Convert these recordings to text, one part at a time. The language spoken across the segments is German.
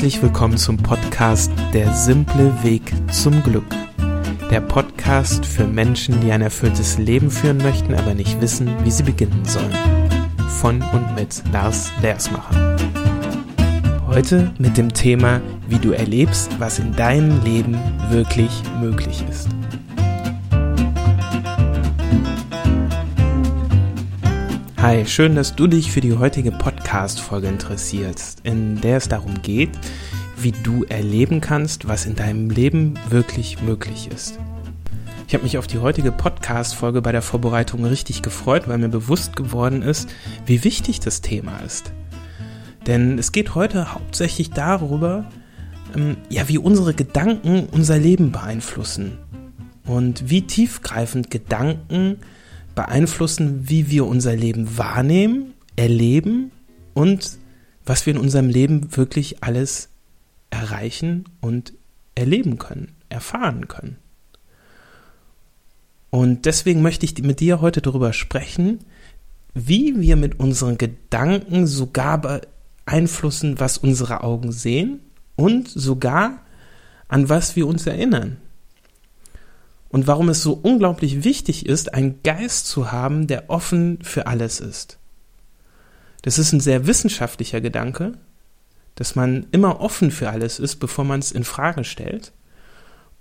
Herzlich willkommen zum Podcast Der simple Weg zum Glück. Der Podcast für Menschen, die ein erfülltes Leben führen möchten, aber nicht wissen, wie sie beginnen sollen. Von und mit Lars Lersmacher. Heute mit dem Thema, wie du erlebst, was in deinem Leben wirklich möglich ist. Hi, schön, dass du dich für die heutige Podcast-Folge interessierst, in der es darum geht, wie du erleben kannst, was in deinem Leben wirklich möglich ist. Ich habe mich auf die heutige Podcast-Folge bei der Vorbereitung richtig gefreut, weil mir bewusst geworden ist, wie wichtig das Thema ist. Denn es geht heute hauptsächlich darüber, ähm, ja, wie unsere Gedanken unser Leben beeinflussen und wie tiefgreifend Gedanken beeinflussen, wie wir unser Leben wahrnehmen, erleben und was wir in unserem Leben wirklich alles erreichen und erleben können, erfahren können. Und deswegen möchte ich mit dir heute darüber sprechen, wie wir mit unseren Gedanken sogar beeinflussen, was unsere Augen sehen und sogar an was wir uns erinnern und warum es so unglaublich wichtig ist, einen Geist zu haben, der offen für alles ist. Das ist ein sehr wissenschaftlicher Gedanke, dass man immer offen für alles ist, bevor man es in Frage stellt.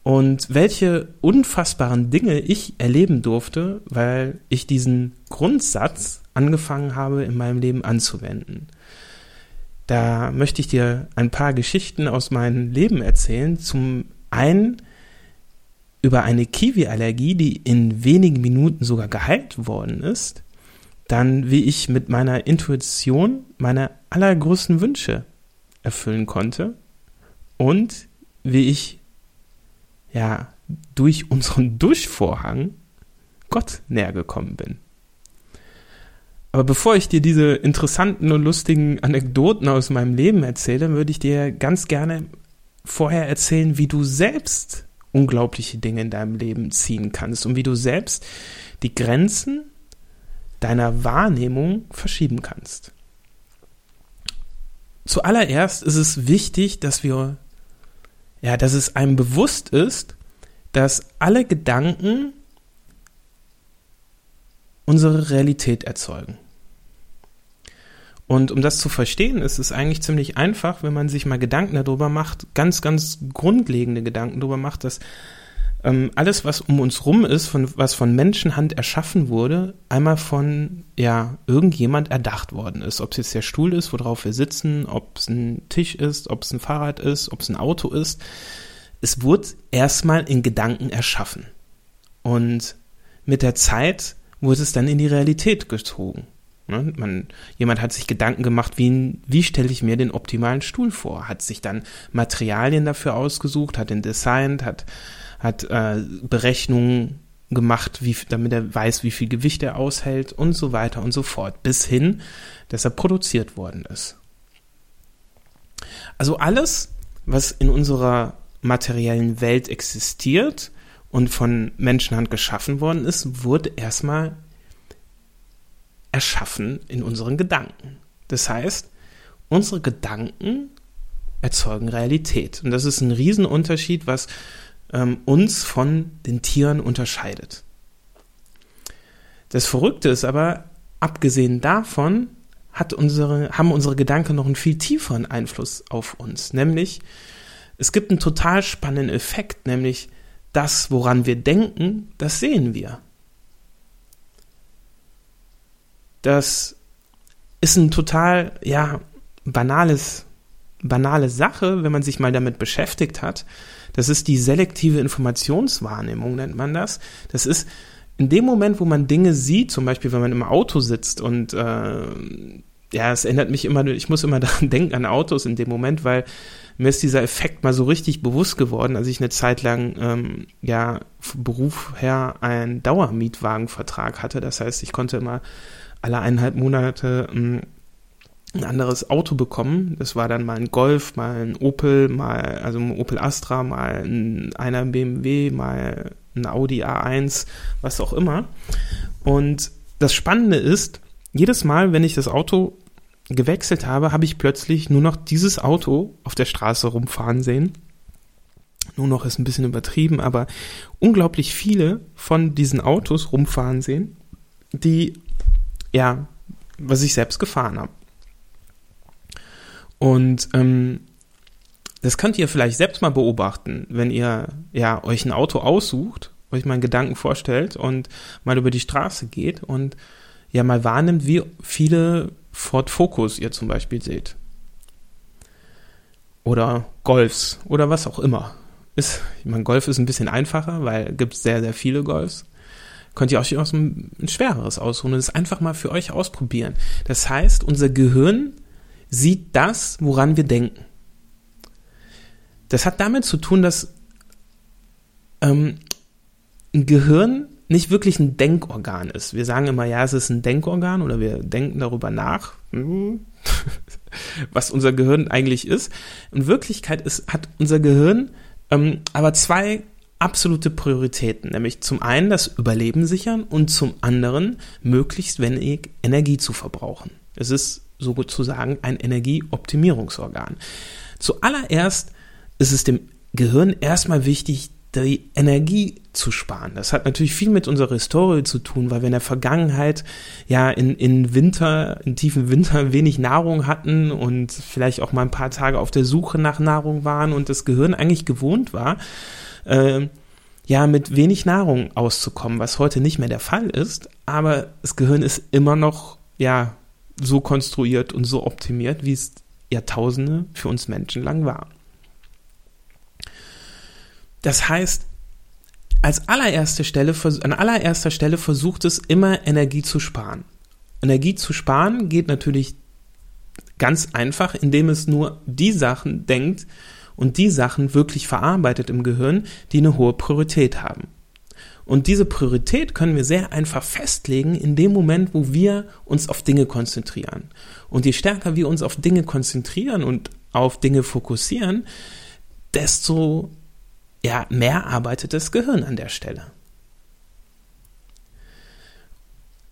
Und welche unfassbaren Dinge ich erleben durfte, weil ich diesen Grundsatz angefangen habe, in meinem Leben anzuwenden. Da möchte ich dir ein paar Geschichten aus meinem Leben erzählen. Zum einen über eine Kiwi-Allergie, die in wenigen Minuten sogar geheilt worden ist, dann wie ich mit meiner Intuition meine allergrößten Wünsche erfüllen konnte und wie ich ja durch unseren Durchvorhang Gott näher gekommen bin. Aber bevor ich dir diese interessanten und lustigen Anekdoten aus meinem Leben erzähle, würde ich dir ganz gerne vorher erzählen, wie du selbst unglaubliche Dinge in deinem Leben ziehen kannst und wie du selbst die Grenzen deiner Wahrnehmung verschieben kannst. Zuallererst ist es wichtig, dass wir, ja, dass es einem bewusst ist, dass alle Gedanken unsere Realität erzeugen. Und um das zu verstehen, ist es eigentlich ziemlich einfach, wenn man sich mal Gedanken darüber macht, ganz, ganz grundlegende Gedanken darüber macht, dass ähm, alles, was um uns rum ist, von, was von Menschenhand erschaffen wurde, einmal von ja irgendjemand erdacht worden ist. Ob es jetzt der Stuhl ist, worauf wir sitzen, ob es ein Tisch ist, ob es ein Fahrrad ist, ob es ein Auto ist. Es wurde erstmal in Gedanken erschaffen. Und mit der Zeit wurde es dann in die Realität gezogen. Ne? Man, jemand hat sich Gedanken gemacht, wie, wie stelle ich mir den optimalen Stuhl vor, hat sich dann Materialien dafür ausgesucht, hat den designt, hat, hat äh, Berechnungen gemacht, wie, damit er weiß, wie viel Gewicht er aushält und so weiter und so fort, bis hin, dass er produziert worden ist. Also alles, was in unserer materiellen Welt existiert und von Menschenhand geschaffen worden ist, wurde erstmal erschaffen in unseren Gedanken. Das heißt, unsere Gedanken erzeugen Realität. Und das ist ein Riesenunterschied, was ähm, uns von den Tieren unterscheidet. Das Verrückte ist aber, abgesehen davon, hat unsere, haben unsere Gedanken noch einen viel tieferen Einfluss auf uns. Nämlich, es gibt einen total spannenden Effekt, nämlich das, woran wir denken, das sehen wir. Das ist ein total, ja, banales, banale Sache, wenn man sich mal damit beschäftigt hat. Das ist die selektive Informationswahrnehmung, nennt man das. Das ist in dem Moment, wo man Dinge sieht, zum Beispiel, wenn man im Auto sitzt und äh, ja, es erinnert mich immer, ich muss immer daran denken an Autos in dem Moment, weil mir ist dieser Effekt mal so richtig bewusst geworden, als ich eine Zeit lang ähm, ja Beruf her einen Dauermietwagenvertrag hatte. Das heißt, ich konnte immer alle eineinhalb Monate ähm, ein anderes Auto bekommen. Das war dann mal ein Golf, mal ein Opel, mal also ein Opel Astra, mal ein einer BMW, mal ein Audi A1, was auch immer. Und das Spannende ist, jedes Mal, wenn ich das Auto gewechselt habe, habe ich plötzlich nur noch dieses Auto auf der Straße rumfahren sehen. Nur noch ist ein bisschen übertrieben, aber unglaublich viele von diesen Autos rumfahren sehen, die, ja, was ich selbst gefahren habe. Und ähm, das könnt ihr vielleicht selbst mal beobachten, wenn ihr ja euch ein Auto aussucht, euch mal einen Gedanken vorstellt und mal über die Straße geht und ja mal wahrnimmt, wie viele Ford Focus ihr zum Beispiel seht. Oder Golfs oder was auch immer. Ist, ich meine, Golf ist ein bisschen einfacher, weil es sehr, sehr viele Golfs. Könnt ihr euch auch so ein, schwereres aussuchen und es einfach mal für euch ausprobieren. Das heißt, unser Gehirn sieht das, woran wir denken. Das hat damit zu tun, dass ähm, ein Gehirn nicht wirklich ein Denkorgan ist. Wir sagen immer, ja, es ist ein Denkorgan oder wir denken darüber nach, hm, was unser Gehirn eigentlich ist. In Wirklichkeit ist, hat unser Gehirn ähm, aber zwei absolute Prioritäten, nämlich zum einen das Überleben sichern und zum anderen möglichst wenig Energie zu verbrauchen. Es ist sozusagen ein Energieoptimierungsorgan. Zuallererst ist es dem Gehirn erstmal wichtig, die Energie zu sparen. Das hat natürlich viel mit unserer Historie zu tun, weil wir in der Vergangenheit ja in, in Winter, in tiefen Winter wenig Nahrung hatten und vielleicht auch mal ein paar Tage auf der Suche nach Nahrung waren und das Gehirn eigentlich gewohnt war, äh, ja, mit wenig Nahrung auszukommen, was heute nicht mehr der Fall ist, aber das Gehirn ist immer noch, ja, so konstruiert und so optimiert, wie es Jahrtausende für uns Menschen lang war. Das heißt, als allererste Stelle, an allererster Stelle versucht es immer Energie zu sparen. Energie zu sparen geht natürlich ganz einfach, indem es nur die Sachen denkt und die Sachen wirklich verarbeitet im Gehirn, die eine hohe Priorität haben. Und diese Priorität können wir sehr einfach festlegen in dem Moment, wo wir uns auf Dinge konzentrieren. Und je stärker wir uns auf Dinge konzentrieren und auf Dinge fokussieren, desto ja, mehr arbeitet das Gehirn an der Stelle.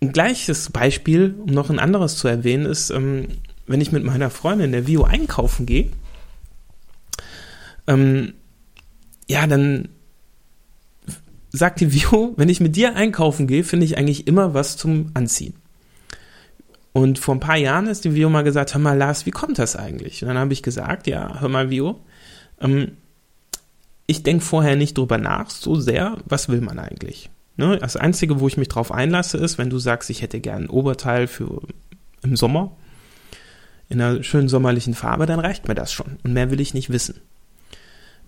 Ein gleiches Beispiel, um noch ein anderes zu erwähnen, ist, ähm, wenn ich mit meiner Freundin der Vio einkaufen gehe, ähm, ja, dann sagt die Vio, wenn ich mit dir einkaufen gehe, finde ich eigentlich immer was zum Anziehen. Und vor ein paar Jahren ist die Vio mal gesagt, hör mal Lars, wie kommt das eigentlich? Und dann habe ich gesagt, ja, hör mal Vio, ähm, ich denke vorher nicht drüber nach, so sehr, was will man eigentlich? Ne? Das Einzige, wo ich mich drauf einlasse, ist, wenn du sagst, ich hätte gern ein Oberteil für im Sommer, in einer schönen sommerlichen Farbe, dann reicht mir das schon. Und mehr will ich nicht wissen.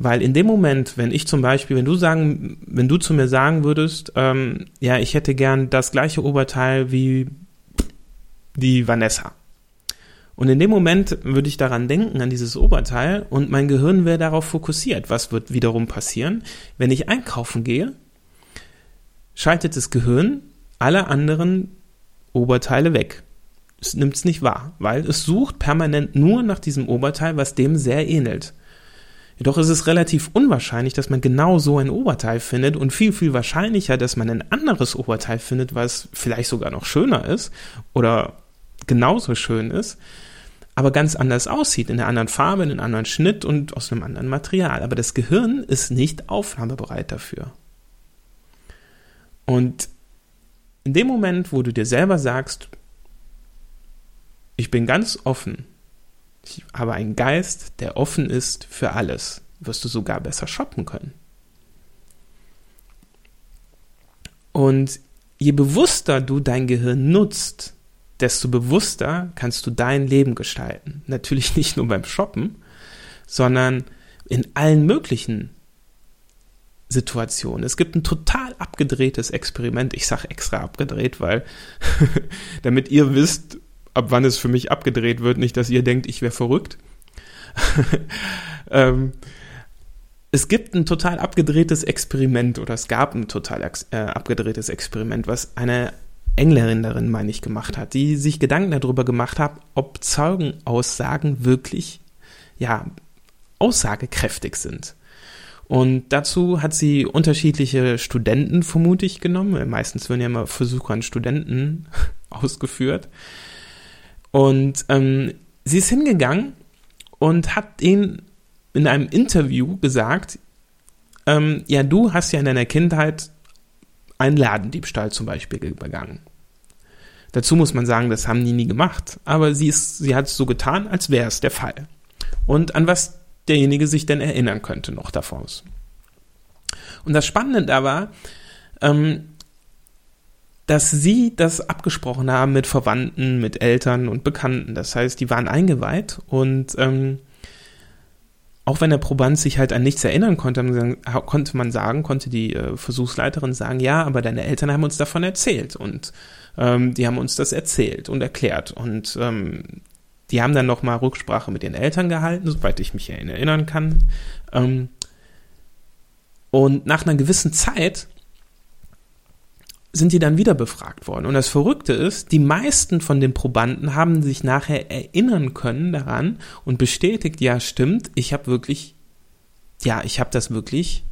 Weil in dem Moment, wenn ich zum Beispiel, wenn du sagen, wenn du zu mir sagen würdest, ähm, ja, ich hätte gern das gleiche Oberteil wie die Vanessa, und in dem Moment würde ich daran denken, an dieses Oberteil, und mein Gehirn wäre darauf fokussiert. Was wird wiederum passieren? Wenn ich einkaufen gehe, schaltet das Gehirn alle anderen Oberteile weg. Es nimmt es nicht wahr, weil es sucht permanent nur nach diesem Oberteil, was dem sehr ähnelt. Jedoch ist es relativ unwahrscheinlich, dass man genau so ein Oberteil findet und viel, viel wahrscheinlicher, dass man ein anderes Oberteil findet, was vielleicht sogar noch schöner ist oder genauso schön ist, aber ganz anders aussieht, in einer anderen Farbe, in einem anderen Schnitt und aus einem anderen Material. Aber das Gehirn ist nicht aufnahmebereit dafür. Und in dem Moment, wo du dir selber sagst, ich bin ganz offen, ich habe einen Geist, der offen ist für alles, wirst du sogar besser shoppen können. Und je bewusster du dein Gehirn nutzt, desto bewusster kannst du dein Leben gestalten. Natürlich nicht nur beim Shoppen, sondern in allen möglichen Situationen. Es gibt ein total abgedrehtes Experiment. Ich sage extra abgedreht, weil damit ihr wisst, ab wann es für mich abgedreht wird, nicht, dass ihr denkt, ich wäre verrückt. ähm, es gibt ein total abgedrehtes Experiment oder es gab ein total äh, abgedrehtes Experiment, was eine Engländerin, meine ich, gemacht hat, die sich Gedanken darüber gemacht hat, ob Zeugenaussagen wirklich, ja, aussagekräftig sind. Und dazu hat sie unterschiedliche Studenten vermutlich genommen. Meistens werden ja immer Versuche an Studenten ausgeführt. Und ähm, sie ist hingegangen und hat ihn in einem Interview gesagt, ähm, ja, du hast ja in deiner Kindheit einen Ladendiebstahl zum Beispiel begangen. Dazu muss man sagen, das haben die nie gemacht, aber sie, ist, sie hat es so getan, als wäre es der Fall. Und an was derjenige sich denn erinnern könnte noch davor. Und das Spannende da war, ähm, dass sie das abgesprochen haben mit Verwandten, mit Eltern und Bekannten. Das heißt, die waren eingeweiht und ähm, auch wenn der Proband sich halt an nichts erinnern konnte, konnte man sagen, konnte die äh, Versuchsleiterin sagen, ja, aber deine Eltern haben uns davon erzählt und ähm, die haben uns das erzählt und erklärt und ähm, die haben dann nochmal Rücksprache mit den Eltern gehalten, soweit ich mich erinnern kann. Ähm, und nach einer gewissen Zeit sind die dann wieder befragt worden. Und das Verrückte ist, die meisten von den Probanden haben sich nachher erinnern können daran und bestätigt, ja stimmt, ich habe wirklich, ja, ich habe das wirklich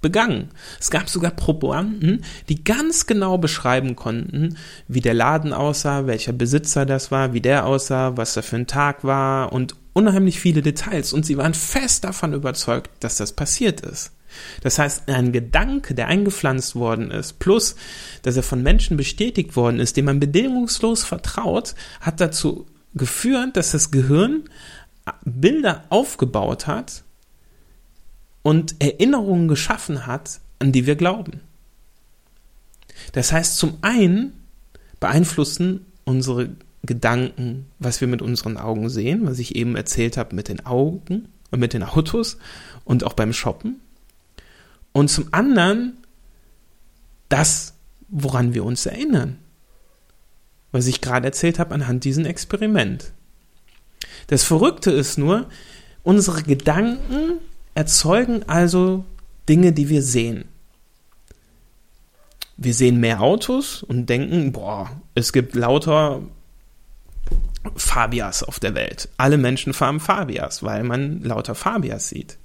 begangen. Es gab sogar Probanden, die ganz genau beschreiben konnten, wie der Laden aussah, welcher Besitzer das war, wie der aussah, was da für ein Tag war und unheimlich viele Details. Und sie waren fest davon überzeugt, dass das passiert ist. Das heißt, ein Gedanke, der eingepflanzt worden ist, plus, dass er von Menschen bestätigt worden ist, dem man bedingungslos vertraut, hat dazu geführt, dass das Gehirn Bilder aufgebaut hat und Erinnerungen geschaffen hat, an die wir glauben. Das heißt, zum einen beeinflussen unsere Gedanken, was wir mit unseren Augen sehen, was ich eben erzählt habe mit den Augen und mit den Autos und auch beim Shoppen. Und zum anderen das, woran wir uns erinnern. Was ich gerade erzählt habe anhand diesem Experiment. Das Verrückte ist nur, unsere Gedanken erzeugen also Dinge, die wir sehen. Wir sehen mehr Autos und denken, boah, es gibt lauter Fabias auf der Welt. Alle Menschen fahren Fabias, weil man lauter Fabias sieht.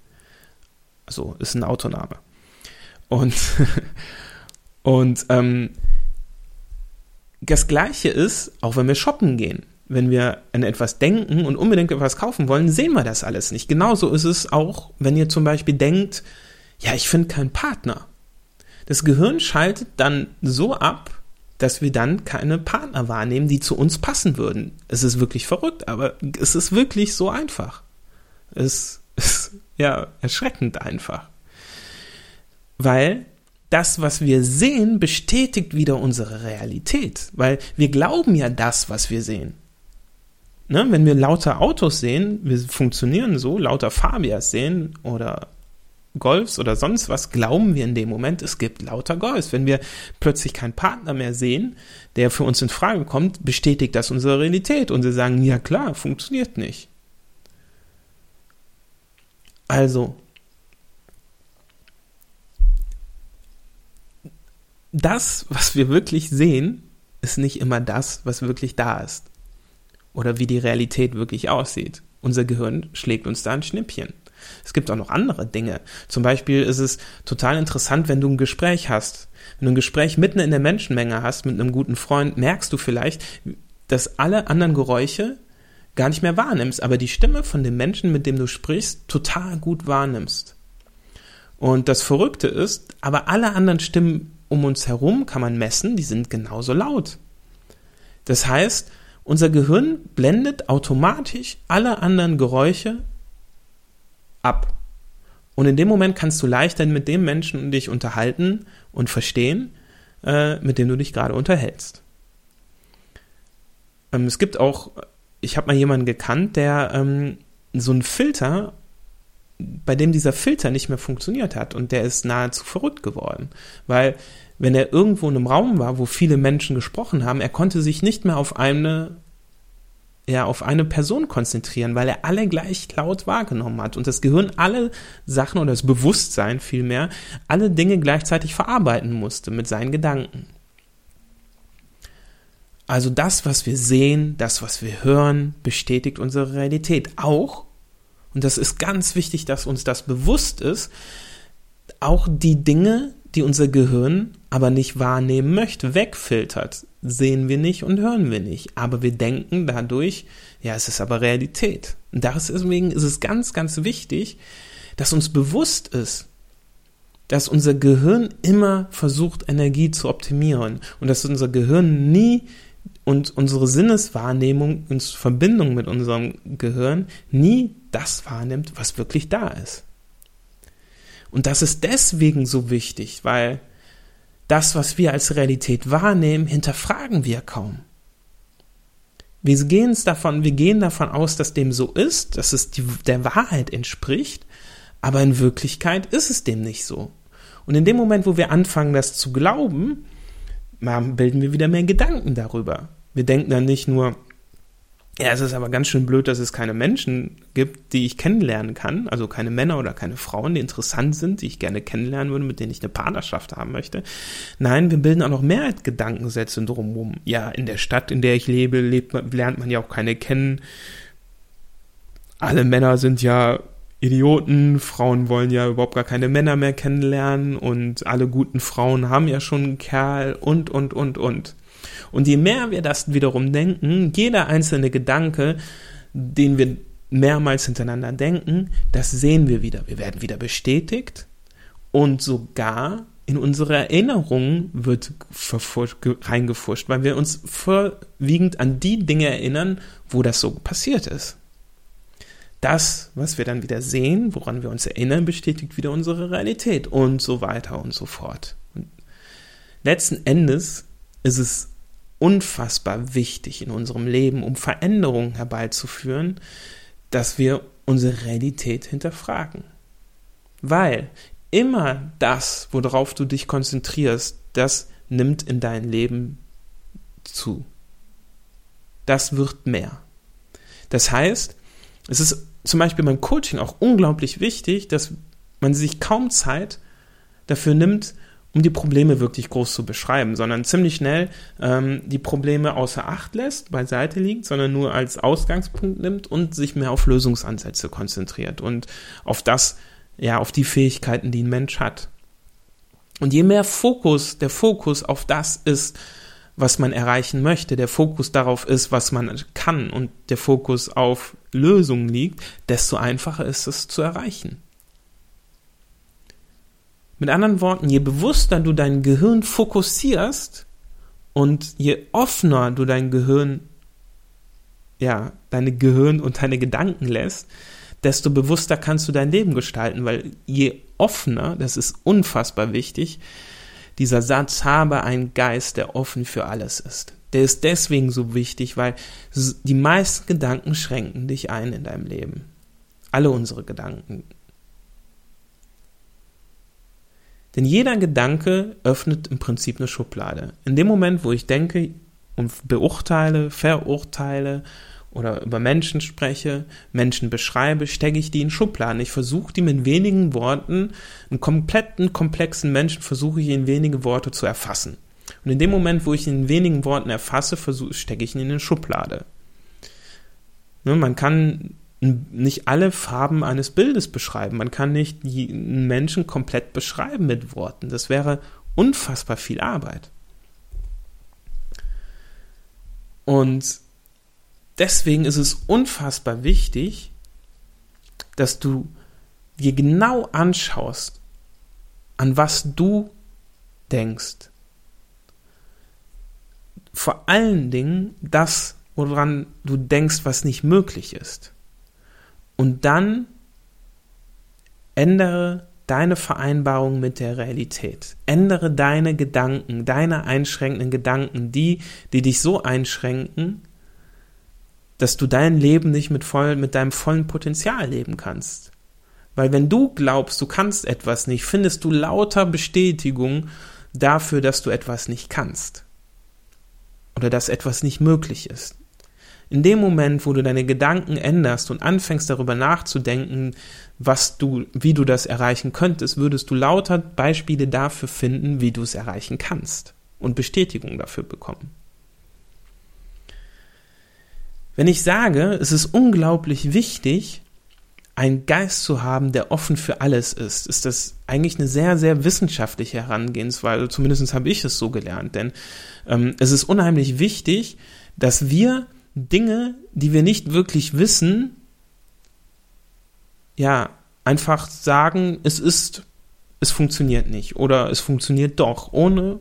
Also ist ein Autoname. Und, und ähm, das Gleiche ist, auch wenn wir shoppen gehen. Wenn wir an etwas denken und unbedingt etwas kaufen wollen, sehen wir das alles nicht. Genauso ist es auch, wenn ihr zum Beispiel denkt, ja, ich finde keinen Partner. Das Gehirn schaltet dann so ab, dass wir dann keine Partner wahrnehmen, die zu uns passen würden. Es ist wirklich verrückt, aber es ist wirklich so einfach. Es ist ja erschreckend einfach weil das, was wir sehen, bestätigt wieder unsere Realität, weil wir glauben ja das, was wir sehen. Ne? Wenn wir lauter Autos sehen, wir funktionieren so, lauter Fabias sehen oder Golfs oder sonst was, glauben wir in dem Moment, es gibt lauter Golfs. Wenn wir plötzlich keinen Partner mehr sehen, der für uns in Frage kommt, bestätigt das unsere Realität und sie sagen, ja klar, funktioniert nicht. Also, das, was wir wirklich sehen, ist nicht immer das, was wirklich da ist. Oder wie die Realität wirklich aussieht. Unser Gehirn schlägt uns da ein Schnippchen. Es gibt auch noch andere Dinge. Zum Beispiel ist es total interessant, wenn du ein Gespräch hast. Wenn du ein Gespräch mitten in der Menschenmenge hast mit einem guten Freund, merkst du vielleicht, dass alle anderen Geräusche gar nicht mehr wahrnimmst, aber die Stimme von dem Menschen, mit dem du sprichst, total gut wahrnimmst. Und das Verrückte ist, aber alle anderen Stimmen um uns herum kann man messen, die sind genauso laut. Das heißt, unser Gehirn blendet automatisch alle anderen Geräusche ab. Und in dem Moment kannst du leichter mit dem Menschen dich unterhalten und verstehen, äh, mit dem du dich gerade unterhältst. Ähm, es gibt auch, ich habe mal jemanden gekannt, der ähm, so einen Filter bei dem dieser Filter nicht mehr funktioniert hat und der ist nahezu verrückt geworden, weil wenn er irgendwo in einem Raum war, wo viele Menschen gesprochen haben, er konnte sich nicht mehr auf eine ja, auf eine Person konzentrieren, weil er alle gleich laut wahrgenommen hat und das Gehirn alle Sachen oder das Bewusstsein vielmehr alle Dinge gleichzeitig verarbeiten musste mit seinen Gedanken. Also das, was wir sehen, das, was wir hören, bestätigt unsere Realität. Auch und das ist ganz wichtig, dass uns das bewusst ist, auch die Dinge, die unser Gehirn aber nicht wahrnehmen möchte, wegfiltert. Sehen wir nicht und hören wir nicht. Aber wir denken dadurch, ja, es ist aber Realität. Und deswegen ist es ganz, ganz wichtig, dass uns bewusst ist, dass unser Gehirn immer versucht, Energie zu optimieren und dass unser Gehirn nie und unsere Sinneswahrnehmung in Verbindung mit unserem Gehirn nie das wahrnimmt, was wirklich da ist. Und das ist deswegen so wichtig, weil das, was wir als Realität wahrnehmen, hinterfragen wir kaum. Wir gehen davon, wir gehen davon aus, dass dem so ist, dass es die, der Wahrheit entspricht, aber in Wirklichkeit ist es dem nicht so. Und in dem Moment, wo wir anfangen, das zu glauben, bilden wir wieder mehr Gedanken darüber. Wir denken dann nicht nur, ja, es ist aber ganz schön blöd, dass es keine Menschen gibt, die ich kennenlernen kann, also keine Männer oder keine Frauen, die interessant sind, die ich gerne kennenlernen würde, mit denen ich eine Partnerschaft haben möchte. Nein, wir bilden auch noch mehr Gedankensätze drumherum. Ja, in der Stadt, in der ich lebe, lebt, lernt man ja auch keine kennen. Alle Männer sind ja Idioten, Frauen wollen ja überhaupt gar keine Männer mehr kennenlernen und alle guten Frauen haben ja schon einen Kerl und, und, und, und. Und je mehr wir das wiederum denken, jeder einzelne Gedanke, den wir mehrmals hintereinander denken, das sehen wir wieder. Wir werden wieder bestätigt und sogar in unsere Erinnerungen wird reingefuscht, weil wir uns vorwiegend an die Dinge erinnern, wo das so passiert ist. Das, was wir dann wieder sehen, woran wir uns erinnern, bestätigt wieder unsere Realität und so weiter und so fort. Letzten Endes ist es unfassbar wichtig in unserem Leben, um Veränderungen herbeizuführen, dass wir unsere Realität hinterfragen. Weil immer das, worauf du dich konzentrierst, das nimmt in dein Leben zu. Das wird mehr. Das heißt, es ist zum Beispiel beim Coaching auch unglaublich wichtig, dass man sich kaum Zeit dafür nimmt, um die Probleme wirklich groß zu beschreiben, sondern ziemlich schnell ähm, die Probleme außer Acht lässt, beiseite liegt, sondern nur als Ausgangspunkt nimmt und sich mehr auf Lösungsansätze konzentriert und auf das, ja, auf die Fähigkeiten, die ein Mensch hat. Und je mehr Fokus, der Fokus auf das ist, was man erreichen möchte, der Fokus darauf ist, was man kann und der Fokus auf Lösungen liegt, desto einfacher ist es zu erreichen. Mit anderen Worten, je bewusster du dein Gehirn fokussierst und je offener du dein Gehirn, ja, deine Gehirn und deine Gedanken lässt, desto bewusster kannst du dein Leben gestalten, weil je offener, das ist unfassbar wichtig, dieser Satz habe einen Geist, der offen für alles ist. Der ist deswegen so wichtig, weil die meisten Gedanken schränken dich ein in deinem Leben. Alle unsere Gedanken Denn jeder Gedanke öffnet im Prinzip eine Schublade. In dem Moment, wo ich denke und beurteile, verurteile oder über Menschen spreche, Menschen beschreibe, stecke ich die in Schubladen. Ich versuche die mit wenigen Worten, einen kompletten, komplexen Menschen versuche ich in wenige Worte zu erfassen. Und in dem Moment, wo ich ihn in wenigen Worten erfasse, stecke ich ihn in eine Schublade. Ne, man kann nicht alle Farben eines Bildes beschreiben. Man kann nicht einen Menschen komplett beschreiben mit Worten. Das wäre unfassbar viel Arbeit. Und deswegen ist es unfassbar wichtig, dass du dir genau anschaust, an was du denkst. Vor allen Dingen das, woran du denkst, was nicht möglich ist. Und dann ändere deine Vereinbarung mit der Realität. Ändere deine Gedanken, deine einschränkenden Gedanken, die, die dich so einschränken, dass du dein Leben nicht mit, voll, mit deinem vollen Potenzial leben kannst. Weil wenn du glaubst, du kannst etwas nicht, findest du lauter Bestätigung dafür, dass du etwas nicht kannst. Oder dass etwas nicht möglich ist. In dem Moment, wo du deine Gedanken änderst und anfängst darüber nachzudenken, was du, wie du das erreichen könntest, würdest du lauter Beispiele dafür finden, wie du es erreichen kannst und Bestätigung dafür bekommen. Wenn ich sage, es ist unglaublich wichtig, einen Geist zu haben, der offen für alles ist, ist das eigentlich eine sehr, sehr wissenschaftliche Herangehensweise. Zumindest habe ich es so gelernt. Denn ähm, es ist unheimlich wichtig, dass wir Dinge, die wir nicht wirklich wissen, ja, einfach sagen, es ist, es funktioniert nicht oder es funktioniert doch, ohne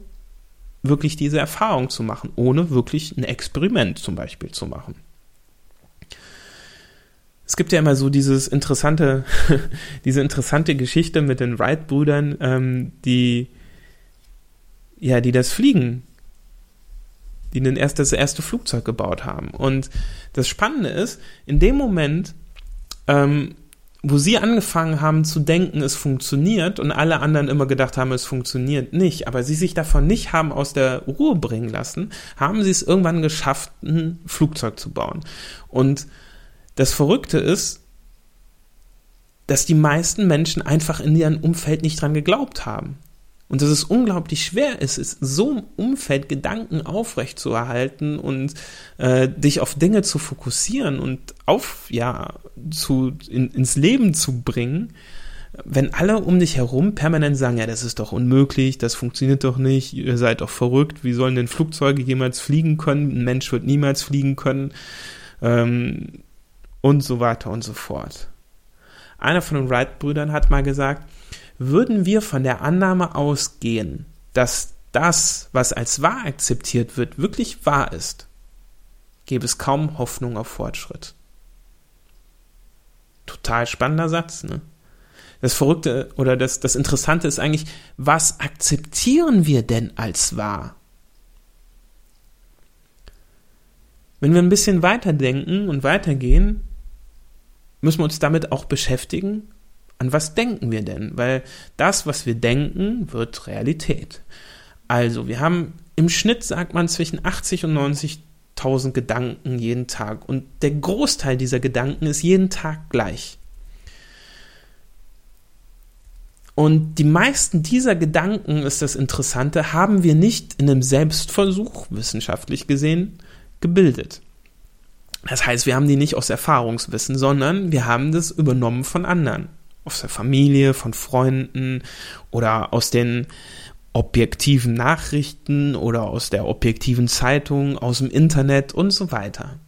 wirklich diese Erfahrung zu machen, ohne wirklich ein Experiment zum Beispiel zu machen. Es gibt ja immer so dieses interessante, diese interessante Geschichte mit den Wright-Brüdern, ähm, die ja, die das Fliegen, die den erst, das erste Flugzeug gebaut haben. Und das Spannende ist, in dem Moment, ähm, wo sie angefangen haben zu denken, es funktioniert und alle anderen immer gedacht haben, es funktioniert nicht, aber sie sich davon nicht haben aus der Ruhe bringen lassen, haben sie es irgendwann geschafft, ein Flugzeug zu bauen. Und das Verrückte ist, dass die meisten Menschen einfach in ihrem Umfeld nicht dran geglaubt haben. Und dass es unglaublich schwer ist, ist so im Umfeld Gedanken aufrechtzuerhalten und äh, dich auf Dinge zu fokussieren und auf, ja, zu, in, ins Leben zu bringen, wenn alle um dich herum permanent sagen, ja, das ist doch unmöglich, das funktioniert doch nicht, ihr seid doch verrückt, wie sollen denn Flugzeuge jemals fliegen können, ein Mensch wird niemals fliegen können ähm, und so weiter und so fort. Einer von den Wright-Brüdern hat mal gesagt, würden wir von der Annahme ausgehen, dass das, was als wahr akzeptiert wird, wirklich wahr ist, gäbe es kaum Hoffnung auf Fortschritt. Total spannender Satz, ne? Das Verrückte oder das, das Interessante ist eigentlich, was akzeptieren wir denn als wahr? Wenn wir ein bisschen weiterdenken und weitergehen, müssen wir uns damit auch beschäftigen, an was denken wir denn? Weil das, was wir denken, wird Realität. Also, wir haben im Schnitt, sagt man, zwischen 80 und 90.000 Gedanken jeden Tag. Und der Großteil dieser Gedanken ist jeden Tag gleich. Und die meisten dieser Gedanken, ist das Interessante, haben wir nicht in einem Selbstversuch, wissenschaftlich gesehen, gebildet. Das heißt, wir haben die nicht aus Erfahrungswissen, sondern wir haben das übernommen von anderen aus der Familie, von Freunden oder aus den objektiven Nachrichten oder aus der objektiven Zeitung, aus dem Internet und so weiter.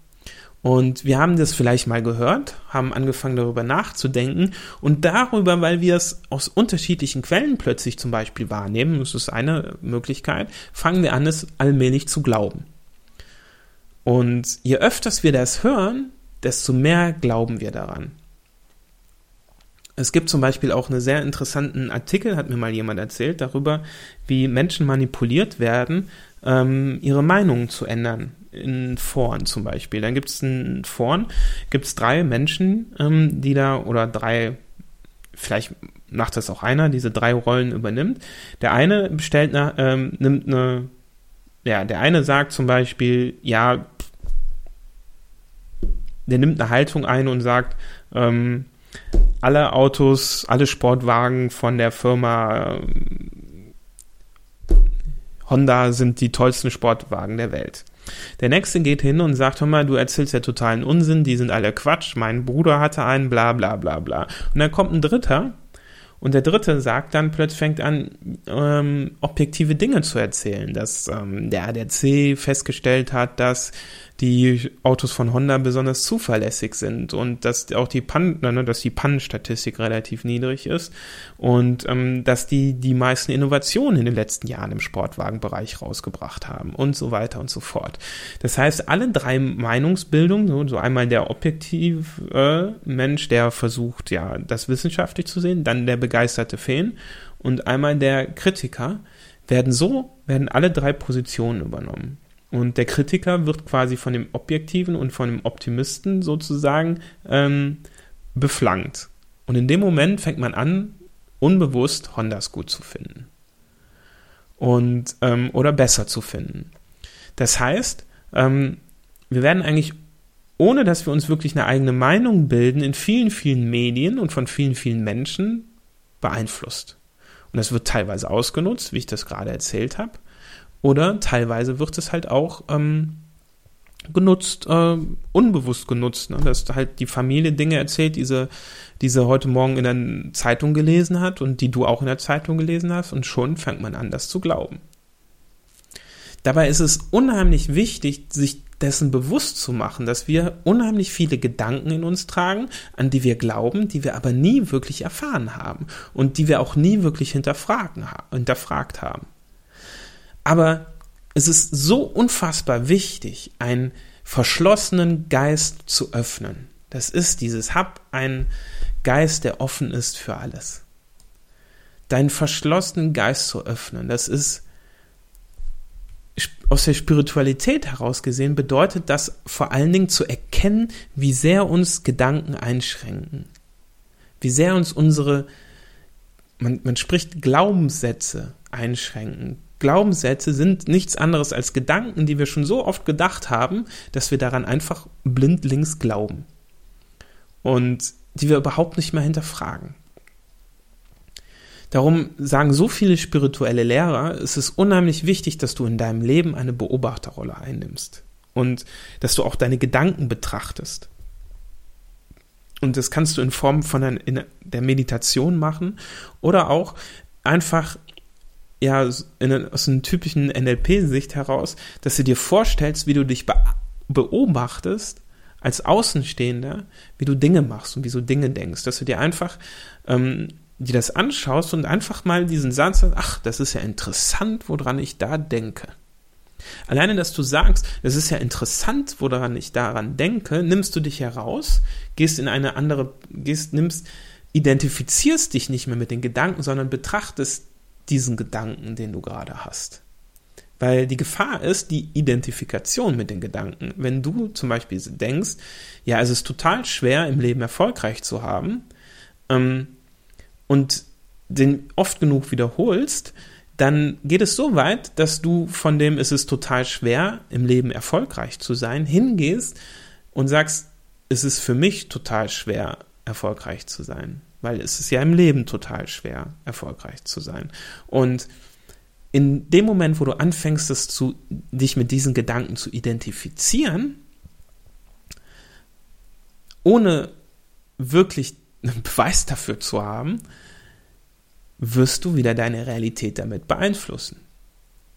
Und wir haben das vielleicht mal gehört, haben angefangen darüber nachzudenken und darüber, weil wir es aus unterschiedlichen Quellen plötzlich zum Beispiel wahrnehmen, das ist eine Möglichkeit, fangen wir an, es allmählich zu glauben. Und je öfters wir das hören, desto mehr glauben wir daran. Es gibt zum Beispiel auch einen sehr interessanten Artikel, hat mir mal jemand erzählt, darüber, wie Menschen manipuliert werden, ähm, ihre Meinungen zu ändern. In Foren zum Beispiel. Dann gibt es in Foren, gibt es drei Menschen, ähm, die da, oder drei, vielleicht macht das auch einer, diese drei Rollen übernimmt. Der eine bestellt, eine, ähm, nimmt eine, ja, der eine sagt zum Beispiel, ja, der nimmt eine Haltung ein und sagt, ähm, alle Autos, alle Sportwagen von der Firma ähm, Honda sind die tollsten Sportwagen der Welt. Der nächste geht hin und sagt, hör mal, du erzählst ja totalen Unsinn, die sind alle Quatsch, mein Bruder hatte einen, bla bla bla bla. Und dann kommt ein dritter und der dritte sagt dann plötzlich fängt an, ähm, objektive Dinge zu erzählen, dass ähm, der ADAC festgestellt hat, dass die Autos von Honda besonders zuverlässig sind und dass auch die Pannen, ne, dass die Pannenstatistik relativ niedrig ist und ähm, dass die die meisten Innovationen in den letzten Jahren im Sportwagenbereich rausgebracht haben und so weiter und so fort. Das heißt, alle drei Meinungsbildungen, so, so einmal der objektive Mensch, der versucht, ja, das wissenschaftlich zu sehen, dann der begeisterte Fan und einmal der Kritiker, werden so, werden alle drei Positionen übernommen. Und der Kritiker wird quasi von dem Objektiven und von dem Optimisten sozusagen ähm, beflankt. Und in dem Moment fängt man an, unbewusst Hondas gut zu finden. Und, ähm, oder besser zu finden. Das heißt, ähm, wir werden eigentlich, ohne dass wir uns wirklich eine eigene Meinung bilden, in vielen, vielen Medien und von vielen, vielen Menschen beeinflusst. Und das wird teilweise ausgenutzt, wie ich das gerade erzählt habe. Oder teilweise wird es halt auch ähm, genutzt, äh, unbewusst genutzt, ne? dass halt die Familie Dinge erzählt, diese, diese heute Morgen in der Zeitung gelesen hat und die du auch in der Zeitung gelesen hast und schon fängt man an, das zu glauben. Dabei ist es unheimlich wichtig, sich dessen bewusst zu machen, dass wir unheimlich viele Gedanken in uns tragen, an die wir glauben, die wir aber nie wirklich erfahren haben und die wir auch nie wirklich hinterfragen, hinterfragt haben. Aber es ist so unfassbar wichtig, einen verschlossenen Geist zu öffnen. Das ist dieses, hab einen Geist, der offen ist für alles. Deinen verschlossenen Geist zu öffnen, das ist aus der Spiritualität heraus gesehen, bedeutet das vor allen Dingen zu erkennen, wie sehr uns Gedanken einschränken. Wie sehr uns unsere, man, man spricht Glaubenssätze einschränken. Glaubenssätze sind nichts anderes als Gedanken, die wir schon so oft gedacht haben, dass wir daran einfach blindlings glauben. Und die wir überhaupt nicht mehr hinterfragen. Darum sagen so viele spirituelle Lehrer, es ist unheimlich wichtig, dass du in deinem Leben eine Beobachterrolle einnimmst und dass du auch deine Gedanken betrachtest. Und das kannst du in Form von der Meditation machen oder auch einfach ja aus einer typischen NLP-Sicht heraus, dass du dir vorstellst, wie du dich be beobachtest als Außenstehender, wie du Dinge machst und wie du Dinge denkst, dass du dir einfach ähm, dir das anschaust und einfach mal diesen Satz sagst, ach, das ist ja interessant, woran ich da denke. Alleine, dass du sagst, das ist ja interessant, woran ich daran denke, nimmst du dich heraus, gehst in eine andere, gehst, nimmst, identifizierst dich nicht mehr mit den Gedanken, sondern betrachtest diesen Gedanken, den du gerade hast. Weil die Gefahr ist die Identifikation mit den Gedanken. Wenn du zum Beispiel denkst, ja, es ist total schwer, im Leben erfolgreich zu haben, ähm, und den oft genug wiederholst, dann geht es so weit, dass du von dem es ist total schwer, im Leben erfolgreich zu sein, hingehst und sagst, es ist für mich total schwer, erfolgreich zu sein. Weil es ist ja im Leben total schwer, erfolgreich zu sein. Und in dem Moment, wo du anfängst, das zu, dich mit diesen Gedanken zu identifizieren, ohne wirklich einen Beweis dafür zu haben, wirst du wieder deine Realität damit beeinflussen.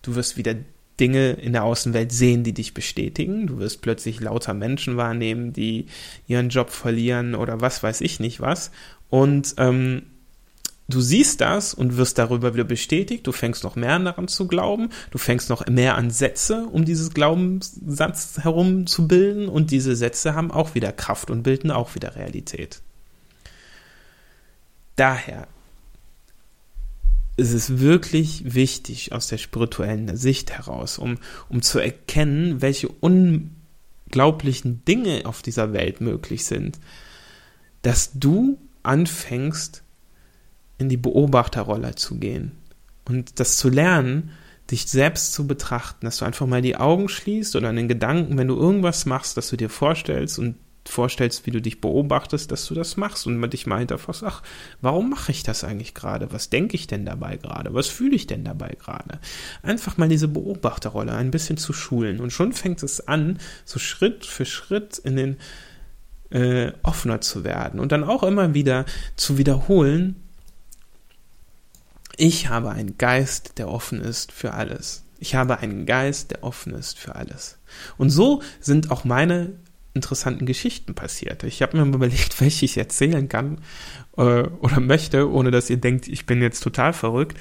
Du wirst wieder Dinge in der Außenwelt sehen, die dich bestätigen. Du wirst plötzlich lauter Menschen wahrnehmen, die ihren Job verlieren oder was weiß ich nicht was. Und ähm, du siehst das und wirst darüber wieder bestätigt. Du fängst noch mehr daran zu glauben. Du fängst noch mehr an Sätze um dieses Glaubenssatz herum zu bilden. Und diese Sätze haben auch wieder Kraft und bilden auch wieder Realität. Daher ist es wirklich wichtig aus der spirituellen Sicht heraus, um, um zu erkennen, welche unglaublichen Dinge auf dieser Welt möglich sind, dass du anfängst, in die Beobachterrolle zu gehen und das zu lernen, dich selbst zu betrachten, dass du einfach mal die Augen schließt oder in den Gedanken, wenn du irgendwas machst, dass du dir vorstellst und vorstellst, wie du dich beobachtest, dass du das machst und man dich mal hinterfragst, ach, warum mache ich das eigentlich gerade? Was denke ich denn dabei gerade? Was fühle ich denn dabei gerade? Einfach mal diese Beobachterrolle ein bisschen zu schulen und schon fängt es an, so Schritt für Schritt in den äh, offener zu werden und dann auch immer wieder zu wiederholen, ich habe einen Geist, der offen ist für alles. Ich habe einen Geist, der offen ist für alles. Und so sind auch meine interessanten Geschichten passiert. Ich habe mir überlegt, welche ich erzählen kann äh, oder möchte, ohne dass ihr denkt, ich bin jetzt total verrückt.